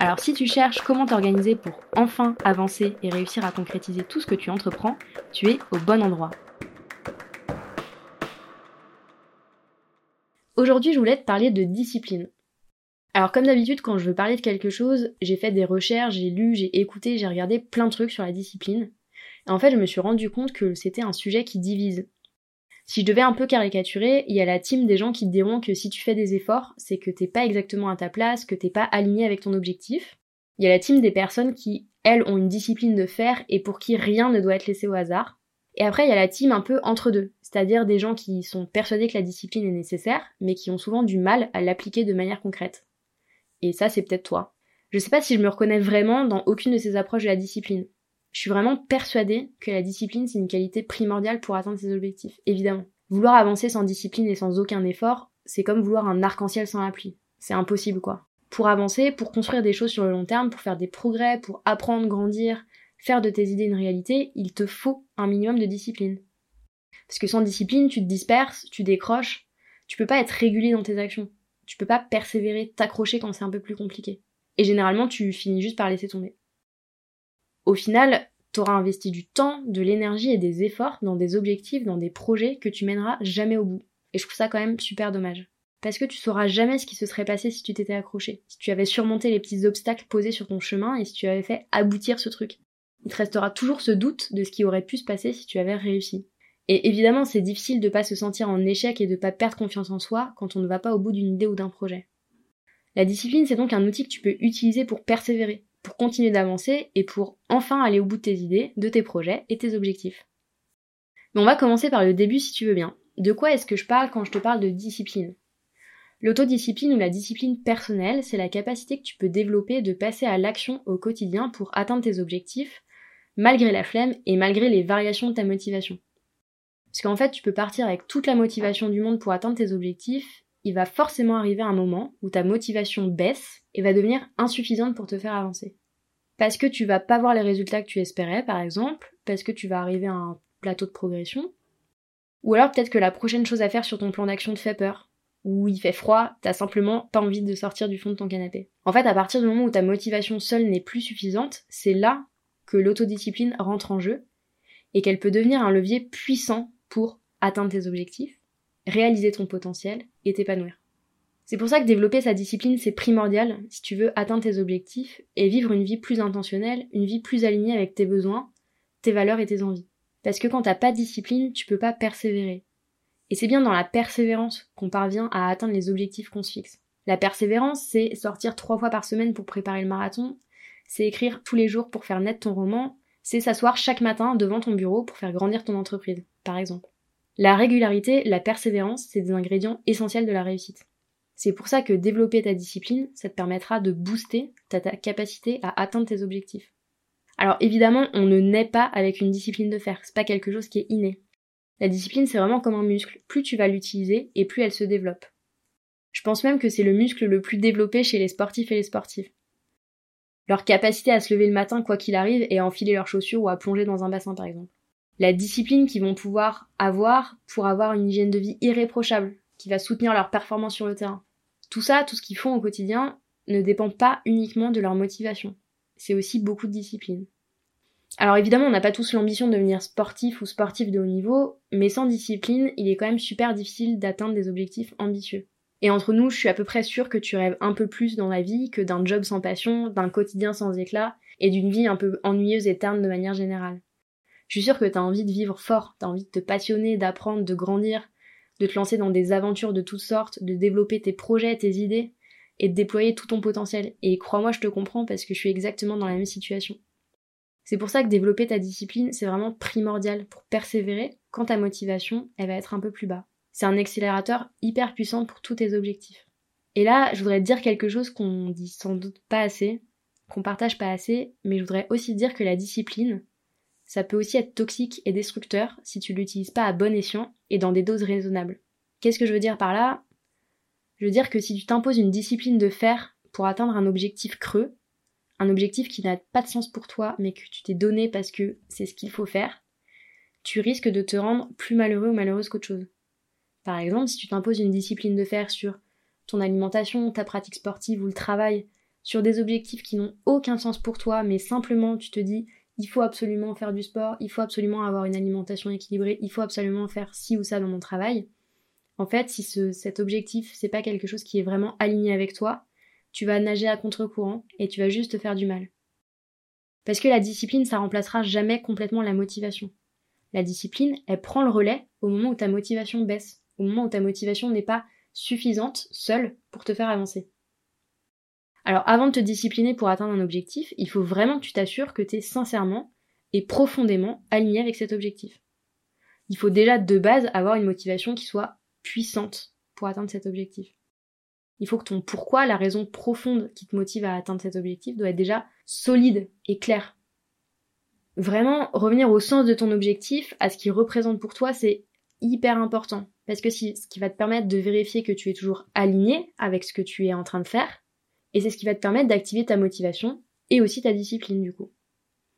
Alors si tu cherches comment t'organiser pour enfin avancer et réussir à concrétiser tout ce que tu entreprends, tu es au bon endroit. Aujourd'hui, je voulais te parler de discipline. Alors comme d'habitude, quand je veux parler de quelque chose, j'ai fait des recherches, j'ai lu, j'ai écouté, j'ai regardé plein de trucs sur la discipline. Et en fait, je me suis rendu compte que c'était un sujet qui divise. Si je devais un peu caricaturer, il y a la team des gens qui te diront que si tu fais des efforts, c'est que t'es pas exactement à ta place, que t'es pas aligné avec ton objectif. Il y a la team des personnes qui, elles, ont une discipline de faire et pour qui rien ne doit être laissé au hasard. Et après, il y a la team un peu entre deux, c'est-à-dire des gens qui sont persuadés que la discipline est nécessaire, mais qui ont souvent du mal à l'appliquer de manière concrète. Et ça, c'est peut-être toi. Je sais pas si je me reconnais vraiment dans aucune de ces approches de la discipline. Je suis vraiment persuadée que la discipline, c'est une qualité primordiale pour atteindre ses objectifs, évidemment. Vouloir avancer sans discipline et sans aucun effort, c'est comme vouloir un arc-en-ciel sans la. C'est impossible, quoi. Pour avancer, pour construire des choses sur le long terme, pour faire des progrès, pour apprendre, grandir, faire de tes idées une réalité, il te faut un minimum de discipline. Parce que sans discipline, tu te disperses, tu décroches, tu peux pas être régulier dans tes actions. Tu peux pas persévérer, t'accrocher quand c'est un peu plus compliqué. Et généralement, tu finis juste par laisser tomber. Au final, t'auras investi du temps, de l'énergie et des efforts dans des objectifs, dans des projets que tu mèneras jamais au bout. Et je trouve ça quand même super dommage. Parce que tu sauras jamais ce qui se serait passé si tu t'étais accroché, si tu avais surmonté les petits obstacles posés sur ton chemin et si tu avais fait aboutir ce truc. Il te restera toujours ce doute de ce qui aurait pu se passer si tu avais réussi. Et évidemment, c'est difficile de pas se sentir en échec et de pas perdre confiance en soi quand on ne va pas au bout d'une idée ou d'un projet. La discipline, c'est donc un outil que tu peux utiliser pour persévérer, pour continuer d'avancer et pour enfin aller au bout de tes idées, de tes projets et tes objectifs. Mais on va commencer par le début si tu veux bien. De quoi est-ce que je parle quand je te parle de discipline? L'autodiscipline ou la discipline personnelle, c'est la capacité que tu peux développer de passer à l'action au quotidien pour atteindre tes objectifs, malgré la flemme et malgré les variations de ta motivation. Parce qu'en fait, tu peux partir avec toute la motivation du monde pour atteindre tes objectifs, il va forcément arriver un moment où ta motivation baisse et va devenir insuffisante pour te faire avancer. Parce que tu vas pas voir les résultats que tu espérais, par exemple, parce que tu vas arriver à un plateau de progression, ou alors peut-être que la prochaine chose à faire sur ton plan d'action te fait peur, ou il fait froid, t'as simplement pas envie de sortir du fond de ton canapé. En fait, à partir du moment où ta motivation seule n'est plus suffisante, c'est là que l'autodiscipline rentre en jeu, et qu'elle peut devenir un levier puissant pour atteindre tes objectifs, réaliser ton potentiel et t'épanouir. C'est pour ça que développer sa discipline, c'est primordial si tu veux atteindre tes objectifs et vivre une vie plus intentionnelle, une vie plus alignée avec tes besoins, tes valeurs et tes envies. Parce que quand t'as pas de discipline, tu peux pas persévérer. Et c'est bien dans la persévérance qu'on parvient à atteindre les objectifs qu'on se fixe. La persévérance, c'est sortir trois fois par semaine pour préparer le marathon, c'est écrire tous les jours pour faire naître ton roman, c'est s'asseoir chaque matin devant ton bureau pour faire grandir ton entreprise, par exemple. La régularité, la persévérance, c'est des ingrédients essentiels de la réussite. C'est pour ça que développer ta discipline, ça te permettra de booster ta, capacité à atteindre tes objectifs. Alors évidemment, on ne naît pas avec une discipline de fer, c'est pas quelque chose qui est inné. La discipline, c'est vraiment comme un muscle. Plus tu vas l'utiliser, et plus elle se développe. Je pense même que c'est le muscle le plus développé chez les sportifs et les sportives. Leur capacité à se lever le matin quoi qu'il arrive et à enfiler leurs chaussures ou à plonger dans un bassin par exemple. La discipline qu'ils vont pouvoir avoir pour avoir une hygiène de vie irréprochable, qui va soutenir leur performance sur le terrain. Tout ça, tout ce qu'ils font au quotidien, ne dépend pas uniquement de leur motivation. C'est aussi beaucoup de discipline. Alors évidemment, on n'a pas tous l'ambition de devenir sportif ou sportif de haut niveau, mais sans discipline, il est quand même super difficile d'atteindre des objectifs ambitieux. Et entre nous, je suis à peu près sûre que tu rêves un peu plus dans la vie que d'un job sans passion, d'un quotidien sans éclat, et d'une vie un peu ennuyeuse et terne de manière générale. Je suis sûre que t'as envie de vivre fort, t'as envie de te passionner, d'apprendre, de grandir, de te lancer dans des aventures de toutes sortes, de développer tes projets, tes idées, et de déployer tout ton potentiel. Et crois-moi, je te comprends parce que je suis exactement dans la même situation. C'est pour ça que développer ta discipline, c'est vraiment primordial pour persévérer quand ta motivation, elle va être un peu plus bas. C'est un accélérateur hyper puissant pour tous tes objectifs. Et là, je voudrais dire quelque chose qu'on dit sans doute pas assez, qu'on partage pas assez, mais je voudrais aussi dire que la discipline, ça peut aussi être toxique et destructeur si tu l'utilises pas à bon escient et dans des doses raisonnables. Qu'est-ce que je veux dire par là? Je veux dire que si tu t'imposes une discipline de faire pour atteindre un objectif creux, un objectif qui n'a pas de sens pour toi mais que tu t'es donné parce que c'est ce qu'il faut faire, tu risques de te rendre plus malheureux ou malheureuse qu'autre chose. Par exemple, si tu t'imposes une discipline de faire sur ton alimentation, ta pratique sportive ou le travail, sur des objectifs qui n'ont aucun sens pour toi, mais simplement tu te dis il faut absolument faire du sport, il faut absolument avoir une alimentation équilibrée, il faut absolument faire ci ou ça dans mon travail. En fait, si cet objectif c'est pas quelque chose qui est vraiment aligné avec toi, tu vas nager à contre-courant et tu vas juste te faire du mal. Parce que la discipline, ça remplacera jamais complètement la motivation. La discipline, elle prend le relais au moment où ta motivation baisse, au moment où ta motivation n'est pas suffisante seule pour te faire avancer. Alors avant de te discipliner pour atteindre un objectif, il faut vraiment que tu t'assures que tu es sincèrement et profondément aligné avec cet objectif. Il faut déjà de base avoir une motivation qui soit puissante pour atteindre cet objectif. Il faut que ton pourquoi, la raison profonde qui te motive à atteindre cet objectif, doit être déjà solide et clair. Vraiment, revenir au sens de ton objectif, à ce qu'il représente pour toi, c'est hyper important. Parce que c'est ce qui va te permettre de vérifier que tu es toujours aligné avec ce que tu es en train de faire, et c'est ce qui va te permettre d'activer ta motivation et aussi ta discipline du coup.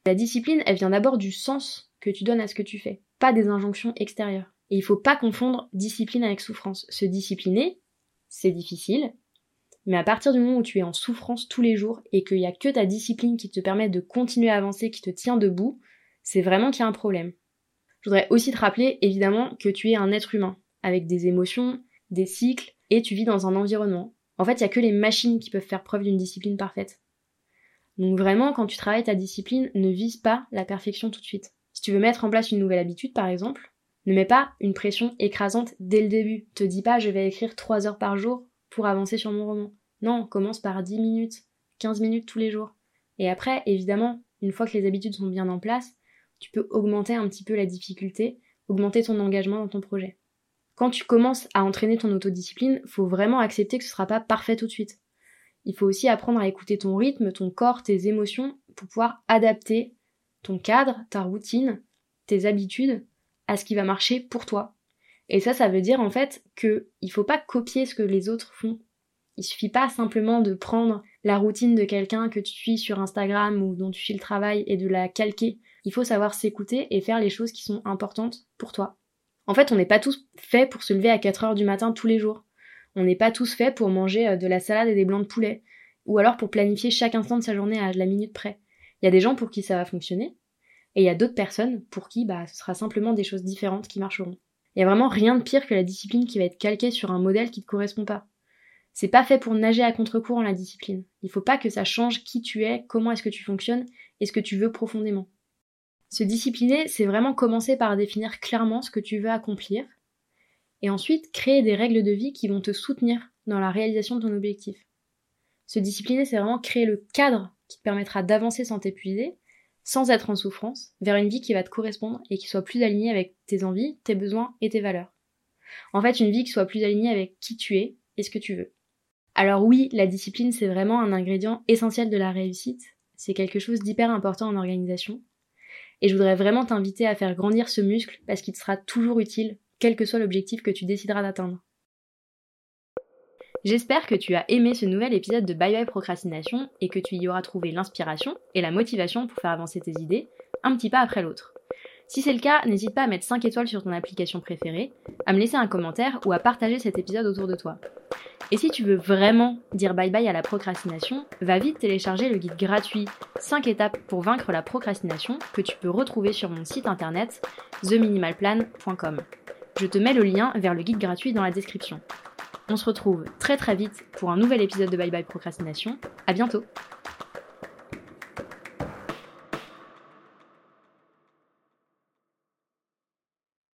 La discipline, elle vient d'abord du sens que tu donnes à ce que tu fais, pas des injonctions extérieures. Et il faut pas confondre discipline avec souffrance. Se discipliner, c'est difficile, mais à partir du moment où tu es en souffrance tous les jours et qu'il n'y a que ta discipline qui te permet de continuer à avancer, qui te tient debout, c'est vraiment qu'il y a un problème. Je voudrais aussi te rappeler évidemment que tu es un être humain, avec des émotions, des cycles, et tu vis dans un environnement. En fait, il n'y a que les machines qui peuvent faire preuve d'une discipline parfaite. Donc vraiment, quand tu travailles ta discipline, ne vise pas la perfection tout de suite. Si tu veux mettre en place une nouvelle habitude, par exemple, ne mets pas une pression écrasante dès le début. Te dis pas je vais écrire 3 heures par jour pour avancer sur mon roman. Non, commence par 10 minutes, 15 minutes tous les jours. Et après, évidemment, une fois que les habitudes sont bien en place, tu peux augmenter un petit peu la difficulté, augmenter ton engagement dans ton projet. Quand tu commences à entraîner ton autodiscipline, faut vraiment accepter que ce sera pas parfait tout de suite. Il faut aussi apprendre à écouter ton rythme, ton corps, tes émotions pour pouvoir adapter ton cadre, ta routine, tes habitudes à ce qui va marcher pour toi. Et ça, ça veut dire en fait que il faut pas copier ce que les autres font. Il suffit pas simplement de prendre la routine de quelqu'un que tu suis sur Instagram ou dont tu fais le travail et de la calquer. Il faut savoir s'écouter et faire les choses qui sont importantes pour toi. En fait, on n'est pas tous faits pour se lever à 4 heures du matin tous les jours. On n'est pas tous faits pour manger euh, de la salade et des blancs de poulet. Ou alors pour planifier chaque instant de sa journée à la minute près. Il y a des gens pour qui ça va fonctionner. Et il y a d'autres personnes pour qui bah, ce sera simplement des choses différentes qui marcheront. Il y a vraiment rien de pire que la discipline qui va être calquée sur un modèle qui ne te correspond pas. C'est pas fait pour nager à contre-courant la discipline. Il faut pas que ça change qui tu es, comment est-ce que tu fonctionnes et ce que tu veux profondément. Se discipliner, c'est vraiment commencer par définir clairement ce que tu veux accomplir, et ensuite créer des règles de vie qui vont te soutenir dans la réalisation de ton objectif. Se discipliner, c'est vraiment créer le cadre qui te permettra d'avancer sans t'épuiser, sans être en souffrance, vers une vie qui va te correspondre et qui soit plus alignée avec tes envies, tes besoins et tes valeurs. En fait, une vie qui soit plus alignée avec qui tu es et ce que tu veux. Alors oui, la discipline, c'est vraiment un ingrédient essentiel de la réussite. C'est quelque chose d'hyper important en organisation. Et je voudrais vraiment t'inviter à faire grandir ce muscle parce qu'il te sera toujours utile, quel que soit l'objectif que tu décideras d'atteindre. J'espère que tu as aimé ce nouvel épisode de Bye Bye Procrastination et que tu y auras trouvé l'inspiration et la motivation pour faire avancer tes idées, un petit pas après l'autre. Si c'est le cas, n'hésite pas à mettre 5 étoiles sur ton application préférée, à me laisser un commentaire ou à partager cet épisode autour de toi. Et si tu veux vraiment dire bye bye à la procrastination, va vite télécharger le guide gratuit 5 étapes pour vaincre la procrastination que tu peux retrouver sur mon site internet theminimalplan.com. Je te mets le lien vers le guide gratuit dans la description. On se retrouve très très vite pour un nouvel épisode de Bye Bye Procrastination. À bientôt!